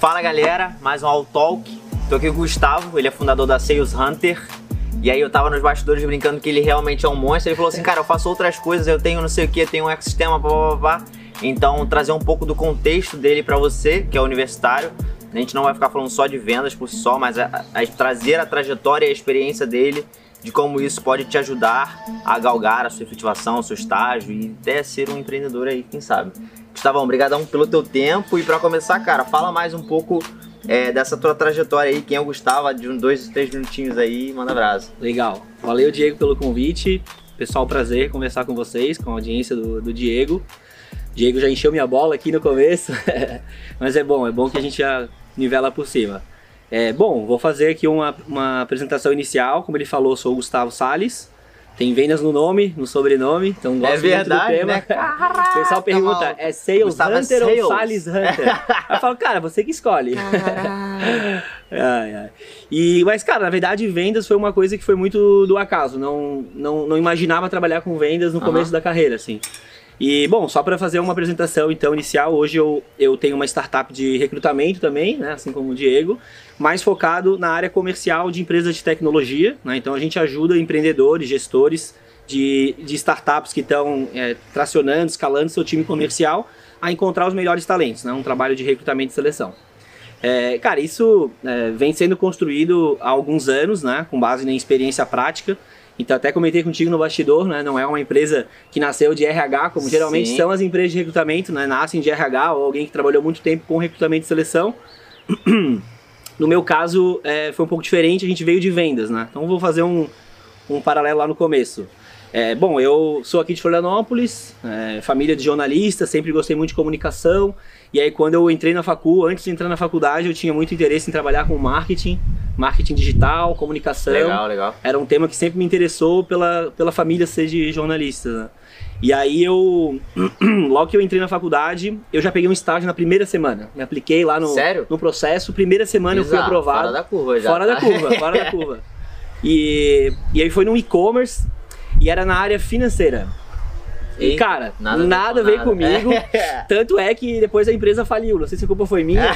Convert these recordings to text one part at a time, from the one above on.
Fala galera, mais um All Talk. Tô aqui com o Gustavo, ele é fundador da Sales Hunter. E aí eu tava nos bastidores brincando que ele realmente é um monstro. Ele falou assim, cara, eu faço outras coisas, eu tenho não sei o que, tenho um ecossistema, blá blá blá. Então trazer um pouco do contexto dele para você, que é universitário. A gente não vai ficar falando só de vendas por si só, mas a, a, trazer a trajetória e a experiência dele de como isso pode te ajudar a galgar a sua efetivação, o seu estágio e até ser um empreendedor aí, quem sabe. Gustavão, obrigadão pelo teu tempo e para começar, cara, fala mais um pouco é, dessa tua trajetória aí, quem é o Gustavo, de uns dois, três minutinhos aí, manda abraço. Legal, valeu Diego pelo convite, pessoal, prazer conversar com vocês, com a audiência do, do Diego. Diego já encheu minha bola aqui no começo, mas é bom, é bom que a gente já nivela por cima. É, bom, vou fazer aqui uma, uma apresentação inicial. Como ele falou, sou o Gustavo Salles. Tem vendas no nome, no sobrenome, então gosto é verdade, muito do tema. Né? Caraca, o pessoal pergunta, é Sales Gustavo Hunter é sales. ou Salles Hunter? eu falo, cara, você que escolhe. ai, ai. E, mas, cara, na verdade, vendas foi uma coisa que foi muito do acaso. Não, não, não imaginava trabalhar com vendas no começo da carreira, assim. E, bom, só para fazer uma apresentação então inicial, hoje eu, eu tenho uma startup de recrutamento também, né, assim como o Diego, mais focado na área comercial de empresas de tecnologia. Né, então a gente ajuda empreendedores, gestores de, de startups que estão é, tracionando, escalando seu time comercial a encontrar os melhores talentos, né, um trabalho de recrutamento e seleção. É, cara, isso é, vem sendo construído há alguns anos, né, com base na experiência prática. Então até comentei contigo no bastidor, né? Não é uma empresa que nasceu de RH, como geralmente Sim. são as empresas de recrutamento, né? Nascem de RH ou alguém que trabalhou muito tempo com recrutamento e seleção. No meu caso, é, foi um pouco diferente, a gente veio de vendas, né? Então vou fazer um, um paralelo lá no começo. É, bom, eu sou aqui de Florianópolis, é, família de jornalista, sempre gostei muito de comunicação. E aí quando eu entrei na facul, antes de entrar na faculdade, eu tinha muito interesse em trabalhar com marketing marketing digital, comunicação. Legal, legal. Era um tema que sempre me interessou pela, pela família ser de jornalista. Né? E aí eu, logo que eu entrei na faculdade, eu já peguei um estágio na primeira semana. Me apliquei lá no, Sério? no processo, primeira semana Exato, eu fui aprovado. Fora da curva já. Fora da curva, fora da curva. E, e aí foi no e-commerce e era na área financeira. E, cara, nada, nada veio nada. comigo. Tanto é que depois a empresa faliu. Não sei se a culpa foi minha.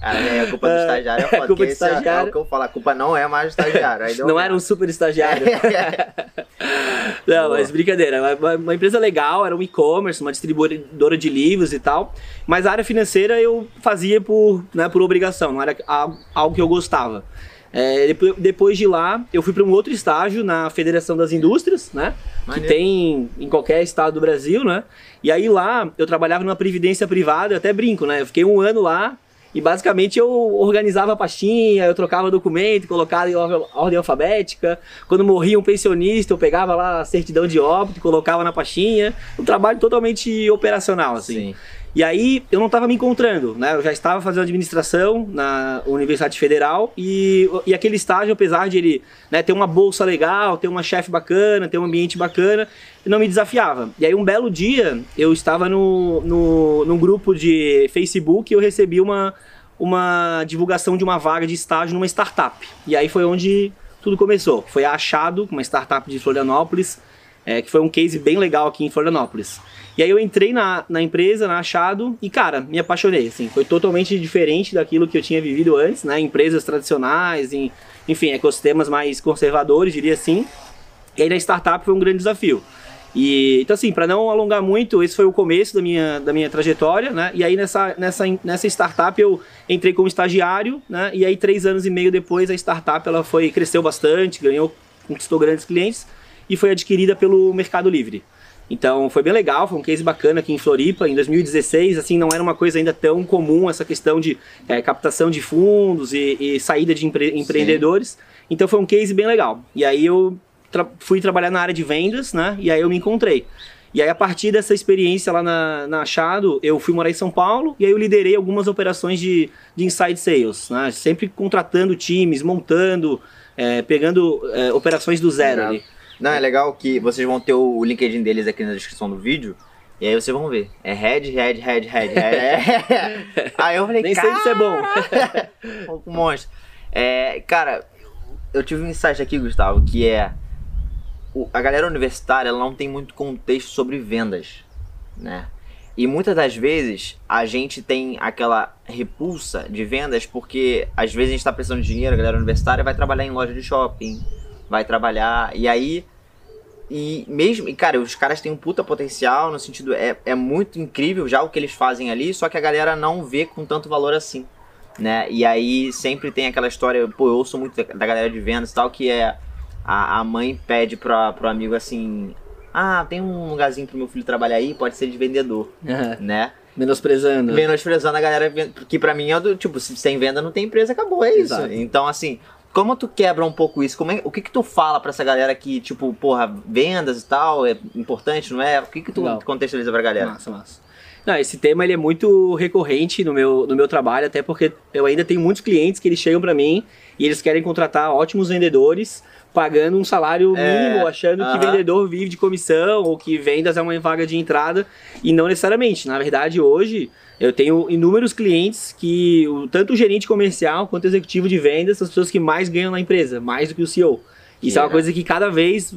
Cara, é, a culpa do estagiário é foda. A culpa do estagiário. É, é o que eu falo, a culpa não é mais do estagiário. não era um super estagiário. não, mas brincadeira. Uma, uma empresa legal, era um e-commerce, uma distribuidora de livros e tal. Mas a área financeira eu fazia por, né, por obrigação, não era algo que eu gostava. É, depois de lá, eu fui para um outro estágio na Federação das Indústrias, né? Maneiro. Que tem em qualquer estado do Brasil, né? E aí lá eu trabalhava numa previdência privada, eu até brinco, né? Eu fiquei um ano lá e basicamente eu organizava a pastinha, eu trocava documento, colocava em ordem alfabética. Quando morria um pensionista, eu pegava lá a certidão de óbito, colocava na pastinha. Um trabalho totalmente operacional, assim. Sim. E aí eu não estava me encontrando, né? Eu já estava fazendo administração na Universidade Federal e, e aquele estágio, apesar de ele né, ter uma bolsa legal, ter uma chefe bacana, ter um ambiente bacana, não me desafiava. E aí um belo dia eu estava no, no, num grupo de Facebook e eu recebi uma, uma divulgação de uma vaga de estágio numa startup. E aí foi onde tudo começou. Foi a Achado, uma startup de Florianópolis, é, que foi um case bem legal aqui em Florianópolis. E aí eu entrei na, na empresa, na Achado, e cara, me apaixonei, assim, foi totalmente diferente daquilo que eu tinha vivido antes, né, empresas tradicionais, em, enfim, ecossistemas mais conservadores, diria assim. E aí na startup foi um grande desafio. E, então assim, para não alongar muito, esse foi o começo da minha, da minha trajetória, né? E aí nessa, nessa, nessa startup eu entrei como estagiário, né? E aí três anos e meio depois a startup ela foi cresceu bastante, ganhou, conquistou grandes clientes e foi adquirida pelo Mercado Livre. Então foi bem legal, foi um case bacana aqui em Floripa. Em 2016, assim, não era uma coisa ainda tão comum essa questão de é, captação de fundos e, e saída de empre empreendedores. Sim. Então foi um case bem legal. E aí eu tra fui trabalhar na área de vendas, né? E aí eu me encontrei. E aí, a partir dessa experiência lá na, na Achado, eu fui morar em São Paulo e aí eu liderei algumas operações de, de inside sales, né? Sempre contratando times, montando, é, pegando é, operações do zero ali. Não, é legal que vocês vão ter o LinkedIn deles aqui na descrição do vídeo. E aí vocês vão ver. É head, head, head, head, head. aí eu falei, Nem sei se é bom. um monstro. É, cara, eu tive um insight aqui, Gustavo, que é a galera universitária ela não tem muito contexto sobre vendas, né? E muitas das vezes a gente tem aquela repulsa de vendas porque às vezes a gente está precisando de dinheiro, a galera universitária vai trabalhar em loja de shopping, vai trabalhar, e aí. E mesmo, e cara, os caras têm um puta potencial, no sentido, é, é muito incrível já o que eles fazem ali, só que a galera não vê com tanto valor assim, né? E aí sempre tem aquela história, pô, eu ouço muito da, da galera de vendas e tal, que é a, a mãe pede pra, pro amigo assim, ah, tem um lugarzinho pro meu filho trabalhar aí, pode ser de vendedor, né? Menosprezando. Menosprezando a galera, que pra mim é do tipo, se sem venda não tem empresa, acabou, é isso. Exato. Então, assim, como tu quebra um pouco isso? Como é, o que que tu fala pra essa galera que, tipo, porra, vendas e tal, é importante, não é? O que que tu Legal. contextualiza pra galera? Massa, massa. Não, esse tema ele é muito recorrente no meu, no meu trabalho, até porque eu ainda tenho muitos clientes que eles chegam para mim e eles querem contratar ótimos vendedores pagando um salário É, mínimo, achando que vendedor vive de comissão ou que vendas é uma vaga de entrada e não necessariamente. Na verdade, hoje eu tenho inúmeros clientes que tanto o gerente comercial quanto o executivo de vendas são as pessoas que mais ganham na empresa, mais do que o CEO. Isso é uma coisa que cada vez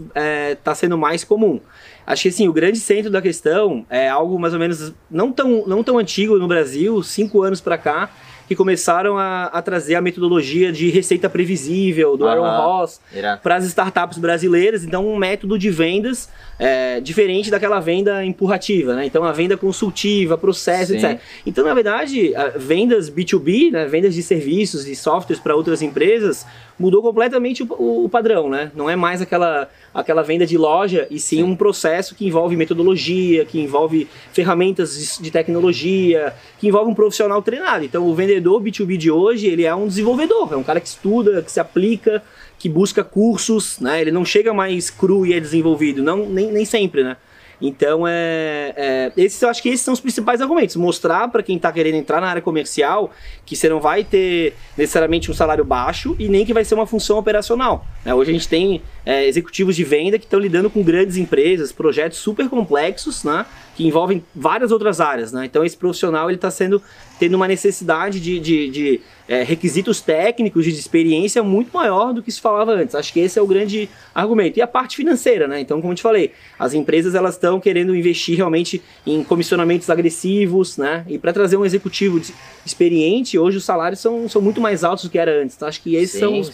está sendo mais comum. Acho que assim, o grande centro da questão é algo mais ou menos não tão, não tão antigo no Brasil, cinco anos para cá, que começaram a, a trazer a metodologia de receita previsível do Aaron Aham. Ross para as startups brasileiras. Então, um método de vendas é, diferente daquela venda empurrativa, né? Então, a venda consultiva, processo, Sim. etc. Então, na verdade, vendas B2B, né, vendas de serviços e softwares para outras empresas, mudou completamente o, o- padrão, né? Não é mais aquela, aquela venda de loja, e sim, Sim. um processo que envolve metodologia, que envolve ferramentas de, de tecnologia, que envolve um profissional treinado. Então, o vendedor B2B de hoje, ele é um desenvolvedor, é um cara que estuda, que se aplica, que busca cursos, né? Ele não chega mais cru e é desenvolvido, não, nem, nem sempre, né? Então, é, é, esses, eu acho que esses são os principais argumentos. Mostrar para quem está querendo entrar na área comercial que você não vai ter necessariamente um salário baixo e nem que vai ser uma função operacional. Né? Hoje a gente tem é, executivos de venda que estão lidando com grandes empresas, projetos super complexos, né? Que envolvem várias outras áreas, né? Então esse profissional ele está sendo tendo uma necessidade de, de, de, é, requisitos técnicos de experiência muito maior do que se falava antes. Acho que esse é o grande argumento. E a parte financeira, né? Então, como eu te falei, as empresas elas estão querendo investir realmente em comissionamentos agressivos, né? E para trazer um executivo experiente, hoje os salários são, são muito mais altos do que era antes. Então, acho que esses Sim, são os sim.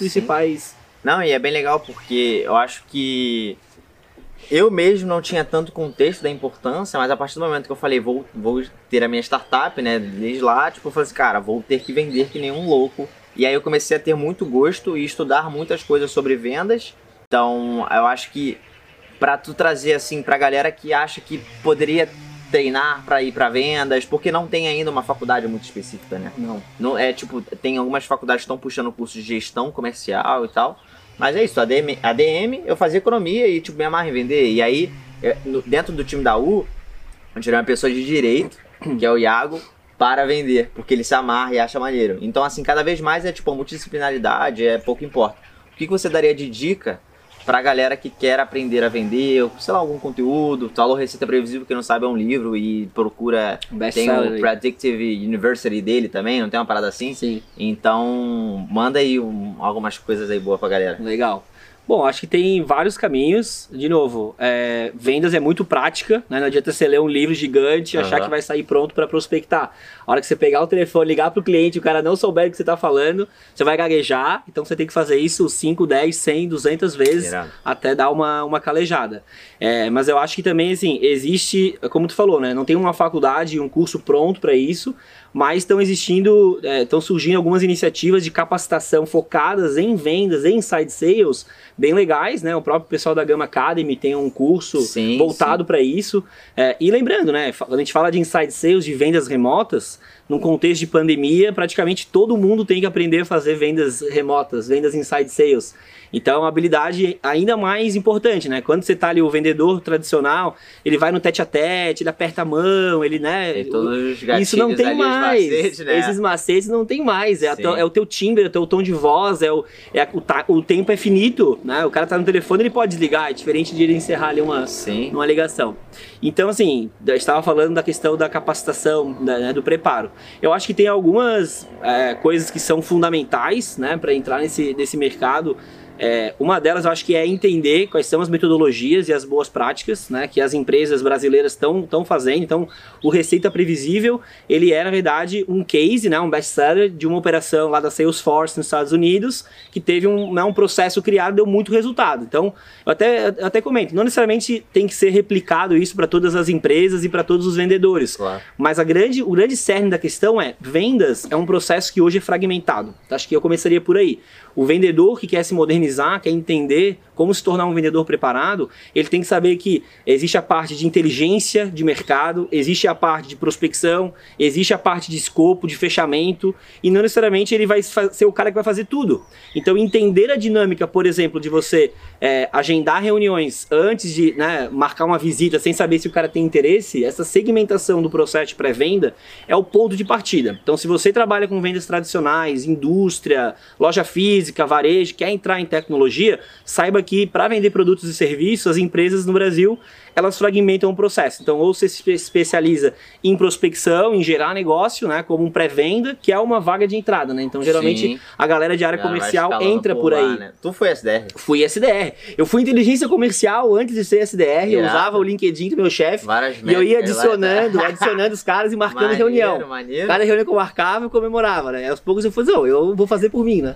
Não, e é bem legal porque eu acho que eu mesmo não tinha tanto contexto da importância, mas a partir do momento que eu falei, vou, vou ter a minha startup, né? Desde lá, tipo, eu falei assim, cara, vou ter que vender que nem um louco. E aí eu comecei a ter muito gosto e estudar muitas coisas sobre vendas. Então, eu acho que pra tu trazer assim pra galera que acha que poderia treinar pra ir pra vendas, porque não tem ainda uma faculdade muito específica, né? Não. Não, é tipo, tem algumas faculdades que estão puxando curso de gestão comercial e tal. Mas é isso, a DM, a DM eu fazia economia e tipo, me amarra em vender. E aí, dentro do time da U, eu tirei uma pessoa de direito, que é o Iago, para vender, porque ele se amarra e acha maneiro. Então, assim, cada vez mais é tipo multidisciplinaridade, é pouco importa. O que, que você daria de dica pra galera que quer aprender a vender, sei lá, algum conteúdo? Falou Receita Previsível, que não sabe, é um livro e procura. Best Tem seller o. Predictive University dele também, não tem uma parada assim? Sim. Então, manda aí um- algumas coisas aí boas pra galera. Legal. Bom, acho que tem vários caminhos. De novo, é, vendas é muito prática, né? Não adianta você ler um livro gigante e achar Aham. que vai sair pronto para prospectar. A hora que você pegar o telefone, ligar pro cliente, o cara não souber o que você tá falando, você vai gaguejar. Então você tem que fazer isso 5, 10, 100, 200 vezes até dar uma, uma calejada. É, mas eu acho que também, assim, existe, como tu falou, né? Não tem uma faculdade, um curso pronto para isso, mas estão existindo, estão surgindo algumas iniciativas de capacitação focadas em vendas, em inside sales, bem legais, né? O próprio pessoal da Gama Academy tem um curso Sim, voltado para isso. É, e lembrando, né? Quando a gente fala de inside sales, de vendas remotas, num contexto de pandemia, praticamente todo mundo tem que aprender a fazer vendas remotas, vendas inside sales. Então é uma habilidade ainda mais importante, né? Quando você tá ali, o vendedor tradicional, ele vai no tete a tete, ele aperta a mão, ele, né? Tem todos os gatilhos Isso não tem os mais. macetes, né? Esses macetes não tem mais. É, teu- é o teu timbre, é o teu tom de voz, é o, é o, ta- o tempo é finito, né? O cara tá no telefone, ele pode desligar, é diferente de ele encerrar ali uma, Sim. numa ligação. Então, assim, eu estava falando da questão da capacitação, da- né, do preparo. Eu acho que tem algumas é, coisas que são fundamentais, né, para entrar nesse, nesse mercado. É, uma delas eu acho que é entender quais são as metodologias e as boas práticas né, que as empresas brasileiras estão fazendo. Então, o Receita Previsível, ele é, na verdade, um case, né, um best-seller de uma operação lá da Salesforce nos Estados Unidos, que teve um, né, um processo criado e deu muito resultado. Então, eu até, eu até comento, não necessariamente tem que ser replicado isso para todas as empresas e para todos os vendedores. Claro. Mas a grande, o grande cerne da questão é, vendas é um processo que hoje é fragmentado. Acho que eu começaria por aí. O vendedor que quer se modernizar, quer entender como se tornar um vendedor preparado, ele tem que saber que existe a parte de inteligência de mercado, existe a parte de prospecção, existe a parte de escopo, de fechamento, e não necessariamente ele vai ser o cara que vai fazer tudo. Então, entender a dinâmica, por exemplo, de você é, agendar reuniões antes de né, marcar uma visita sem saber se o cara tem interesse, essa segmentação do processo de pré-venda é o ponto de partida. Então, se você trabalha com vendas tradicionais, indústria, loja física, varejo, quer entrar em tecnologia, saiba que para vender produtos e serviços, as empresas no Brasil elas fragmentam o processo. Então, ou você se especializa em prospecção, em gerar negócio, né, como um pré-venda, que é uma vaga de entrada, né? Então, geralmente Sim. a galera de área comercial entra por, por aí. né? Tu foi SDR? Fui SDR. Eu fui inteligência comercial antes de ser SDR, eu usava o LinkedIn do meu chefe e eu ia adicionando, adicionando os caras e marcando maneiro, reunião. Maneiro. Cada reunião que eu marcava, eu comemorava, né? Aos poucos eu falei, não, eu vou fazer por mim, né?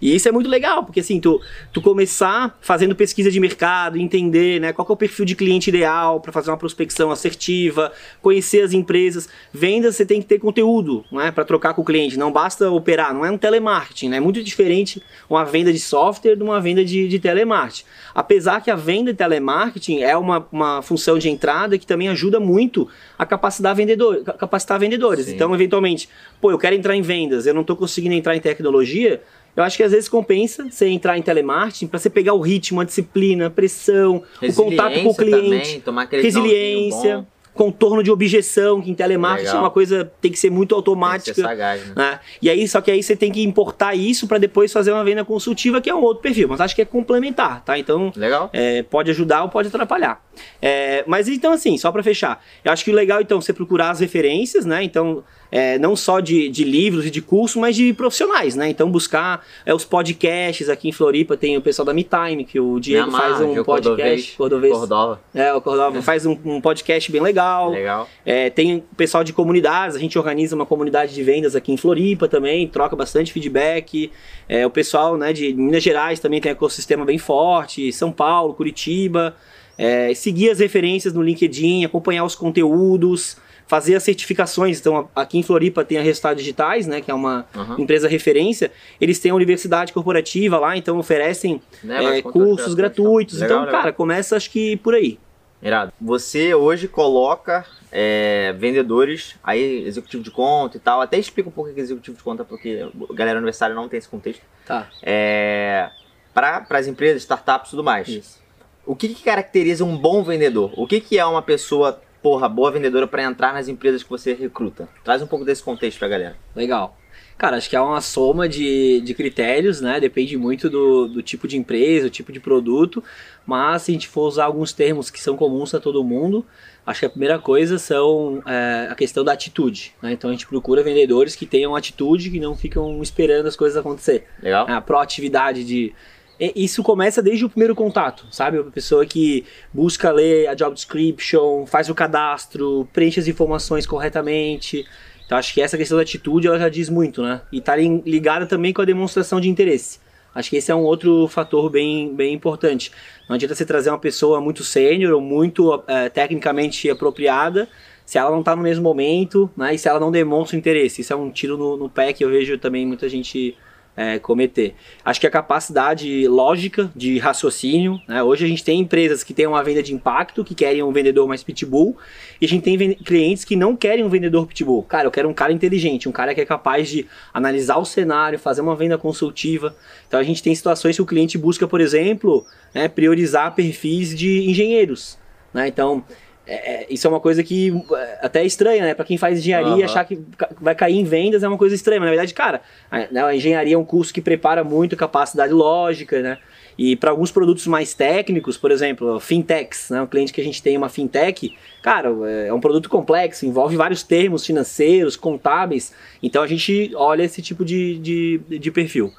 E isso é muito legal, porque assim, tu, tu começar fazendo pesquisa de mercado, entender né, qual é o perfil de cliente ideal para fazer uma prospecção assertiva, conhecer as empresas. Vendas, você tem que ter conteúdo né, para trocar com o cliente, não basta operar, não é um telemarketing, né, é muito diferente uma venda de software de uma venda de, de telemarketing. Apesar que a venda de telemarketing é uma, uma função de entrada que também ajuda muito a capacitar, vendedor, capacitar vendedores. Sim. Então, eventualmente, pô, eu quero entrar em vendas, eu não estou conseguindo entrar em tecnologia, eu acho que às vezes compensa você entrar em telemarketing para você pegar o ritmo, a disciplina, a pressão, o contato com o cliente, também, resiliência contorno de objeção, que em telemarketing Legal. é uma coisa tem que ser muito automática. Tem sagaz, né? né? E aí, só que aí você tem que importar isso para depois fazer uma venda consultiva, que é um outro perfil. Mas acho que é complementar, tá? Então, Legal. É, pode ajudar ou pode atrapalhar. É, mas então, assim, só para fechar, eu acho que o legal, então, é você procurar as referências, né? Então, é, não só de, de, livros e de curso, mas de profissionais, né? Então buscar é, os podcasts aqui em Floripa, tem o pessoal da MeTime, que o Diego faz um podcast. Cordovez, Cordova. É, o Cordova faz um, um, podcast bem legal. Legal. É, tem o pessoal de comunidades, a gente organiza uma comunidade de vendas aqui em Floripa também, troca bastante feedback. É, o pessoal né, de Minas Gerais também tem um ecossistema bem forte, São Paulo, Curitiba. É, seguir as referências no LinkedIn, acompanhar os conteúdos fazer as certificações. Então, aqui em Floripa tem a Resultados Digitais, né, que é uma uhum. empresa referência. Eles têm a universidade corporativa lá, então oferecem né, é, cursos gratuitos. Legal, então, legal. cara, começa acho que por aí. Irado. Você hoje coloca é, vendedores, aí executivo de conta e tal. Até explica um pouco o que é executivo de conta, porque a galera universitária não tem esse contexto. Tá. É, para as empresas, startups e tudo mais. Isso. O que, que, caracteriza um bom vendedor? O que, que é uma pessoa porra, boa vendedora para entrar nas empresas que você recruta? Traz um pouco desse contexto pra galera. Legal. Cara, acho que é uma soma de, de critérios, né? Depende muito do, do tipo de empresa, do tipo de produto. Mas se a gente for usar alguns termos que são comuns a todo mundo, acho que a primeira coisa são é, a questão da atitude. Né? Então a gente procura vendedores que tenham atitude, que não ficam esperando as coisas acontecer. Legal. A proatividade de isso começa desde o primeiro contato, sabe? A pessoa que busca ler a job description, faz o cadastro, preenche as informações corretamente. Então acho que essa questão da atitude ela já diz muito, né? E tá ligada também com a demonstração de interesse. Acho que esse é um outro fator bem, bem importante. Não adianta você trazer uma pessoa muito sênior ou muito é, tecnicamente apropriada se ela não está no mesmo momento, né? E se ela não demonstra interesse. Isso é um tiro no, no pé que eu vejo também muita gente é, cometer. Acho que a capacidade lógica de raciocínio, né? hoje a gente tem empresas que têm uma venda de impacto, que querem um vendedor mais pitbull, e a gente tem clientes que não querem um vendedor pitbull. Cara, eu quero um cara inteligente, um cara que é capaz de analisar o cenário, fazer uma venda consultiva. Então a gente tem situações que o cliente busca, por exemplo, né, priorizar perfis de engenheiros. Né? Então, é, é, isso é uma coisa que é, até é estranha, né? Para quem faz engenharia, uhum. achar que vai cair em vendas é uma coisa estranha. Mas, na verdade, cara, a, né, a engenharia é um curso que prepara muito capacidade lógica, né? E para alguns produtos mais técnicos, por exemplo, fintechs, né? Um cliente que a gente tem uma fintech, cara, é, é um produto complexo, envolve vários termos financeiros, contábeis. Então a gente olha esse tipo de, de, de perfil.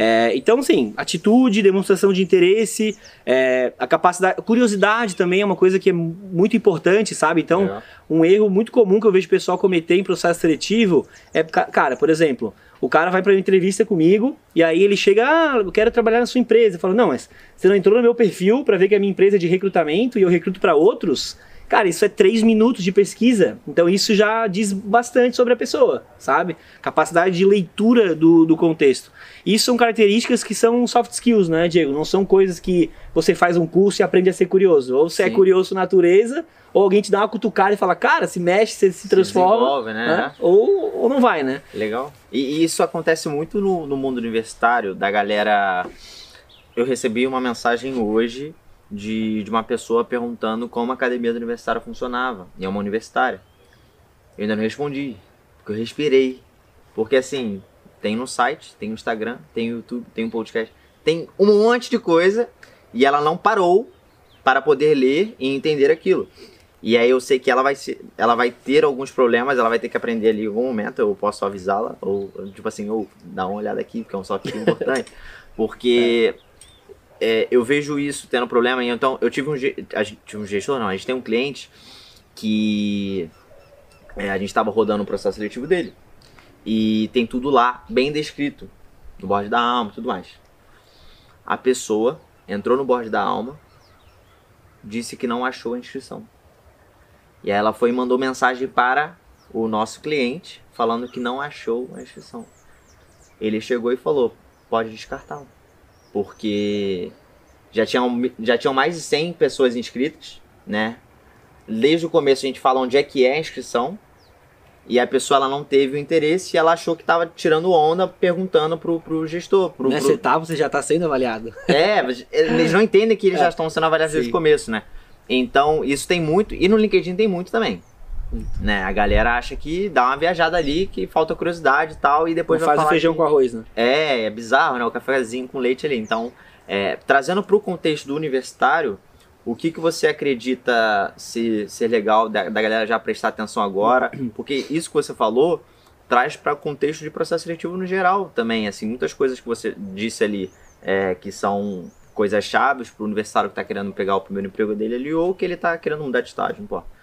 É, então, sim, atitude, demonstração de interesse, é, a capacidade, curiosidade também é uma coisa que é muito importante, sabe? Então, é. um erro muito comum que eu vejo o pessoal cometer em processo seletivo é, cara, por exemplo, o cara vai para uma entrevista comigo e aí ele chega, ah, eu quero trabalhar na sua empresa. Eu falo, não, mas você não entrou no meu perfil para ver que a minha empresa é de recrutamento e eu recruto para outros? Cara, isso é três minutos de pesquisa, então isso já diz bastante sobre a pessoa, sabe? Capacidade de leitura do, do contexto. Isso são características que são soft skills, né, Diego? Não são coisas que você faz um curso e aprende a ser curioso. Ou você é Sim. é curioso natureza, ou alguém te dá uma cutucada e fala, cara, se mexe, você se, se transforma. né? né? Ou, ou não vai, né? Legal. E, e isso acontece muito no, no mundo universitário, da galera. Eu recebi uma mensagem hoje de, de uma pessoa perguntando como a academia do universitário funcionava. E é uma universitária. Eu ainda não respondi, porque eu respirei. Porque assim, tem no site, tem no Instagram, tem no YouTube, tem um podcast, tem um monte de coisa e ela não parou para poder ler e entender aquilo. E aí eu sei que ela vai, ser, ela vai ter alguns problemas, ela vai ter que aprender ali em algum momento, eu posso avisá-la, ou tipo assim, ou dar uma olhada aqui, porque é um software importante. Porque é, eu vejo isso tendo problema. Então, eu tive um, a gente, tive um gestor, não, a gente tem um cliente que é, a gente estava rodando o processo seletivo dele. E tem tudo lá, bem descrito, no board da alma e tudo mais. A pessoa entrou no board da alma, disse que não achou a inscrição. E aí ela foi e mandou mensagem para o nosso cliente, falando que não achou a inscrição. Ele chegou e falou: pode descartar porque já tinham, já tinham mais de 100 pessoas inscritas, né? Desde o começo a gente fala onde é que é a inscrição, e a pessoa ela não teve o interesse e ela achou que estava tirando onda perguntando pro, pro gestor. Pro, Nessa pro... etapa você já está sendo avaliado. É, eles não entendem que eles é. já estão sendo avaliados Sim. desde o começo, né? Então, isso tem muito, e no LinkedIn tem muito também. Né? A galera acha que dá uma viajada ali, que falta curiosidade e tal, e depois Não vai faz o feijão que... com arroz, né? É, é bizarro, né? O cafezinho com leite ali. Então, é, trazendo para o contexto do universitário, o que, que você acredita ser, ser legal da, da galera já prestar atenção agora? Porque isso que você falou traz para o contexto de processo seletivo no geral também. Assim, muitas coisas que você disse ali é, que são coisas chaves para o universitário que está querendo pegar o primeiro emprego dele ali ou que ele está querendo mudar de estágio, não importa.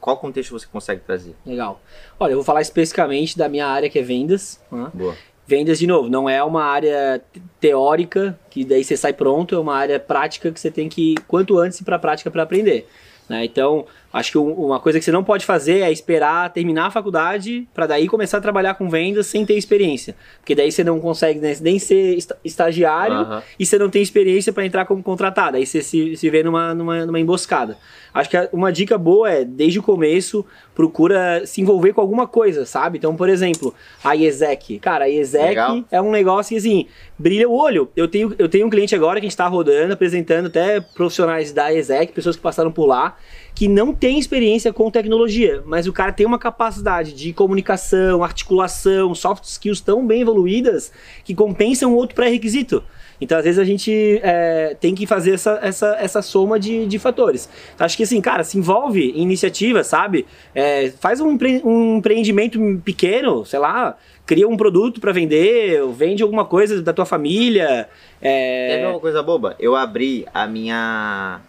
Qual contexto você consegue trazer? Legal. Olha, eu vou falar especificamente da minha área que é vendas. Né? Boa. Vendas, de novo, não é uma área teórica que daí você sai pronto, é uma área prática que você tem que, quanto antes, ir para a prática para aprender. Né? Então, acho que uma coisa que você não pode fazer é esperar terminar a faculdade para daí começar a trabalhar com vendas sem ter experiência. Porque daí você não consegue nem ser estagiário uhum. e você não tem experiência para entrar como contratado. Aí você se, se vê numa, numa, numa emboscada. Acho que uma dica boa é, desde o começo, procura se envolver com alguma coisa, sabe? Então, por exemplo, a IESEC. Cara, a IESEC Legal. é um negócio assim, brilha o olho. Eu tenho, eu tenho um cliente agora que a gente está rodando, apresentando até profissionais da IESEC, pessoas que passaram por lá, que não tem experiência com tecnologia, mas o cara tem uma capacidade de comunicação, articulação, soft skills tão bem evoluídas que compensam outro pré-requisito. Então, às vezes, a gente é, tem que fazer essa, essa, essa soma de, de fatores. Então, acho que, assim, cara, se envolve em iniciativa, sabe? É, faz um, empre um empreendimento pequeno, sei lá, cria um produto para vender, vende alguma coisa da tua família. É... Teve uma coisa boba? Eu abri a minha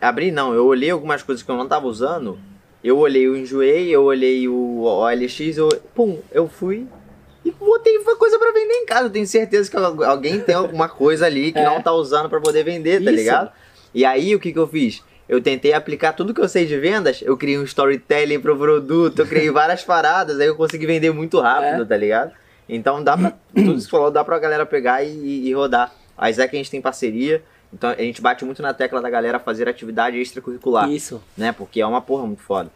Abri não, eu olhei algumas coisas que eu não tava usando. Eu olhei o Enjoei, eu olhei o OLX, eu. Pum, eu fui e botei coisa para vender em casa. tenho certeza que alguém tem alguma coisa ali que é. não tá usando para poder vender, tá Isso. ligado? E aí o que que eu fiz? Eu tentei aplicar tudo que eu sei de vendas, eu criei um storytelling pro produto, eu criei várias paradas, aí eu consegui vender muito rápido, é. tá ligado? Então dá pra. tudo isso que falou, dá pra galera pegar e, e rodar. A Isaac a gente tem parceria. Então a gente bate muito na tecla da galera fazer atividade extracurricular. Isso. Né? Porque é uma porra muito foda.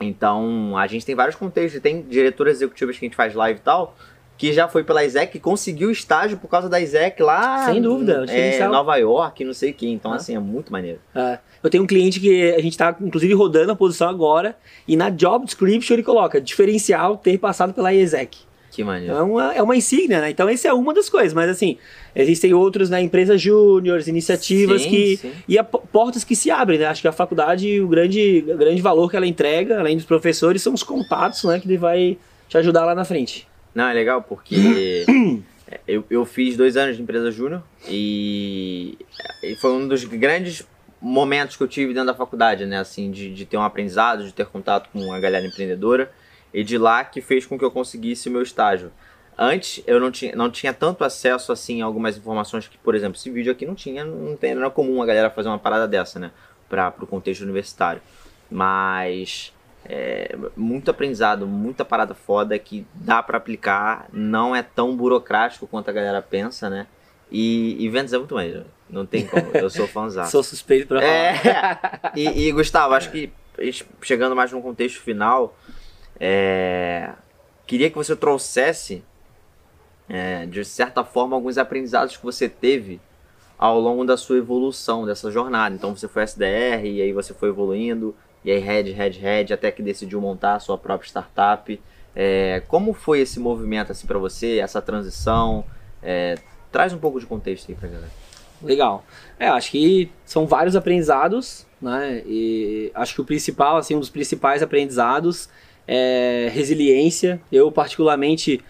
Então a gente tem vários contextos. Tem diretoras executivas que a gente faz live e tal. Que já foi pela ISEC, conseguiu estágio por causa da ISEC lá. Sem dúvida, é, Nova York, não sei o que. Então, ah. assim, é muito maneiro. É. Eu tenho um cliente que a gente está, inclusive, rodando a posição agora. E na job description ele coloca diferencial ter passado pela ISEC. Que maneiro. É uma, é uma insígnia, né? Então, essa é uma das coisas. Mas, assim, existem outros né, empresas júniores, iniciativas sim, que. Sim. E a, portas que se abrem, né? Acho que a faculdade, o grande, o grande valor que ela entrega, além dos professores, são os contatos, né? Que vai te ajudar lá na frente. Não, é legal porque. eu, eu fiz dois anos de empresa júnior e, e foi um dos grandes momentos que eu tive dentro da faculdade, né? Assim, de, de ter um aprendizado, de ter contato com a galera empreendedora e de lá que fez com que eu conseguisse o meu estágio. Antes eu não tinha, não tinha tanto acesso assim a algumas informações que, por exemplo, esse vídeo aqui não tinha, não, tem, não era comum a galera fazer uma parada dessa, né? Para o contexto universitário. Mas é, muito aprendizado, muita parada foda que dá para aplicar, não é tão burocrático quanto a galera pensa, né? E, e vendas é muito mais, não tem como, eu sou fãzão. sou suspeito pra falar. É, e, e, Gustavo, acho que chegando mais num contexto final, é, queria que você trouxesse, é, de certa forma, alguns aprendizados que você teve ao longo da sua evolução, dessa jornada. Então você foi SDR e aí você foi evoluindo, e aí head, head, head, até que decidiu montar a sua própria startup. É, como foi esse movimento assim para você, essa transição? É, traz um pouco de contexto aí pra galera. Legal. É, acho que são vários aprendizados, né? E acho que o principal, assim, um dos principais aprendizados é resiliência. Eu particularmente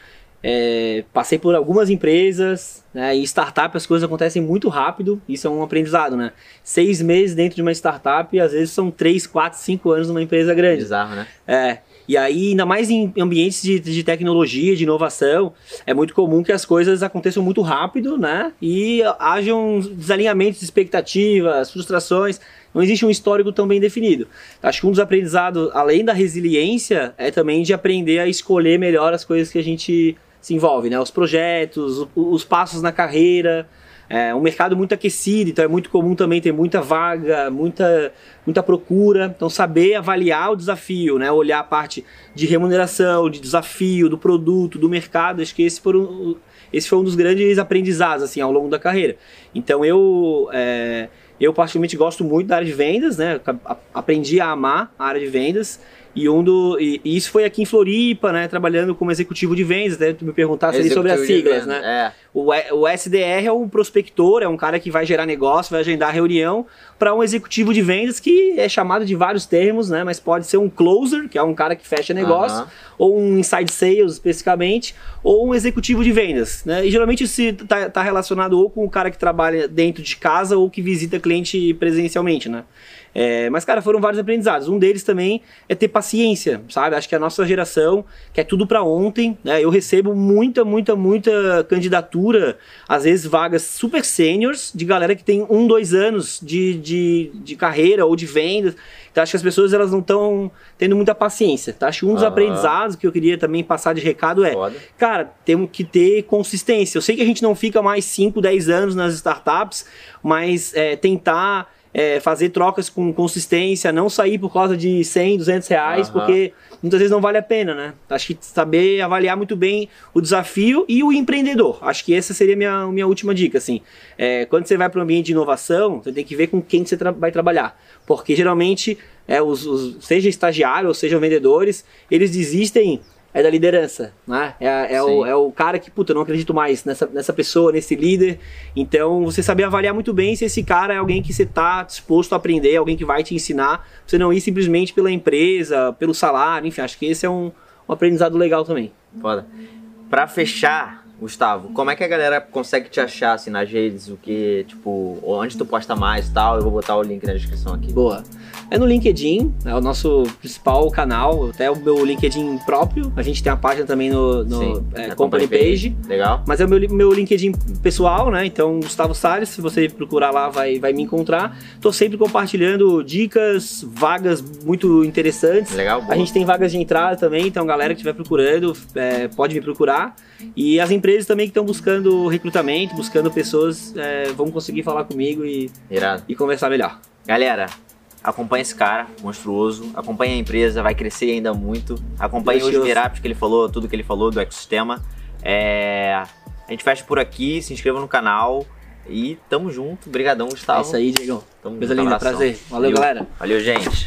é, passei por algumas empresas, né, em startup as coisas acontecem muito rápido, isso é um aprendizado, né? Seis meses dentro de uma startup, às vezes são três, quatro, cinco anos numa empresa grande. Bizarro, né? É. E aí, ainda mais em ambientes de, de tecnologia, de inovação, é muito comum que as coisas aconteçam muito rápido, né? E hajam desalinhamentos de expectativas, frustrações. Não existe um histórico tão bem definido. Acho que um dos aprendizados, além da resiliência, é também de aprender a escolher melhor as coisas que a gente se envolve, né? Os projetos, os passos na carreira. É um mercado muito aquecido, então é muito comum também ter muita vaga, muita, muita procura. Então, saber avaliar o desafio, né? olhar a parte de remuneração, de desafio, do produto, do mercado. Acho que esse foi um, esse foi um dos grandes aprendizados assim, ao longo da carreira. Então, eu, é, eu particularmente gosto muito da área de vendas, né? aprendi a amar a área de vendas. E, um do, e, e, isso foi aqui em Floripa, né? Trabalhando como executivo de vendas, até tu me perguntasse ali sobre as siglas, né? É. O, o SDR é um prospector, é um cara que vai gerar negócio, vai agendar reunião para um executivo de vendas que é chamado de vários termos, né? Mas pode ser um closer, que é um cara que fecha negócio, uh -huh. ou um inside sales especificamente, ou um executivo de vendas, né? E geralmente isso está tá relacionado ou com o cara que trabalha dentro de casa ou que visita cliente presencialmente, né? É, mas, cara, foram vários aprendizados. Um deles também é ter paciência, sabe? Acho que a nossa geração quer tudo para ontem, né? Eu recebo muita, muita, muita candidatura, às vezes vagas super seniors, de galera que tem um, dois anos de, de, de carreira ou de vendas. Então, acho que as pessoas elas não estão tendo muita paciência. Tá? Acho que um dos uhum. aprendizados que eu queria também passar de recado é, Foda. cara, temos que ter consistência. Eu sei que a gente não fica mais 5, 10 anos nas startups, mas é, tentar é, fazer trocas com consistência, não sair por causa de 100, 200 reais, uhum. porque muitas vezes não vale a pena, né? Acho que saber avaliar muito bem o desafio e o empreendedor. Acho que essa seria a minha, minha última dica, assim. É, quando você vai para um ambiente de inovação, você tem que ver com quem você tra vai trabalhar. Porque geralmente, é, os, os, seja estagiário ou sejam vendedores, eles desistem é da liderança, né? É, é, o, é o cara que, puta, eu não acredito mais nessa, nessa pessoa, nesse líder. Então, você saber avaliar muito bem se esse cara é alguém que você está disposto a aprender, alguém que vai te ensinar. Você não ir simplesmente pela empresa, pelo salário, enfim, acho que esse é um, um aprendizado legal também. Foda. Pra fechar, Gustavo, como é que a galera consegue te achar assim nas redes? O que, tipo, onde tu posta mais e tal? Eu vou botar o link na descrição aqui. Boa. É no LinkedIn, é o nosso principal canal, até o meu LinkedIn próprio. A gente tem a página também no, no Sim, é, Company Page. Legal. Mas é o meu, meu LinkedIn pessoal, né? Então, Gustavo Salles, se você procurar lá, vai, vai me encontrar. Tô sempre compartilhando dicas, vagas muito interessantes. Legal. Boa. A gente tem vagas de entrada também, então galera que estiver procurando, é, pode me procurar. E as empresas também que estão buscando recrutamento, buscando pessoas, é, vão conseguir falar comigo e, Irado. e conversar melhor. Galera, acompanha esse cara, monstruoso, acompanha a empresa, vai crescer ainda muito, acompanha os meetups que ele falou, tudo que ele falou do ecossistema. É... A gente fecha por aqui, se inscreva no canal e tamo junto. Obrigadão, Gustavo. É isso aí, Diego. Tamo Coisa linda, prazer. Valeu, Valeu, galera. Valeu, gente.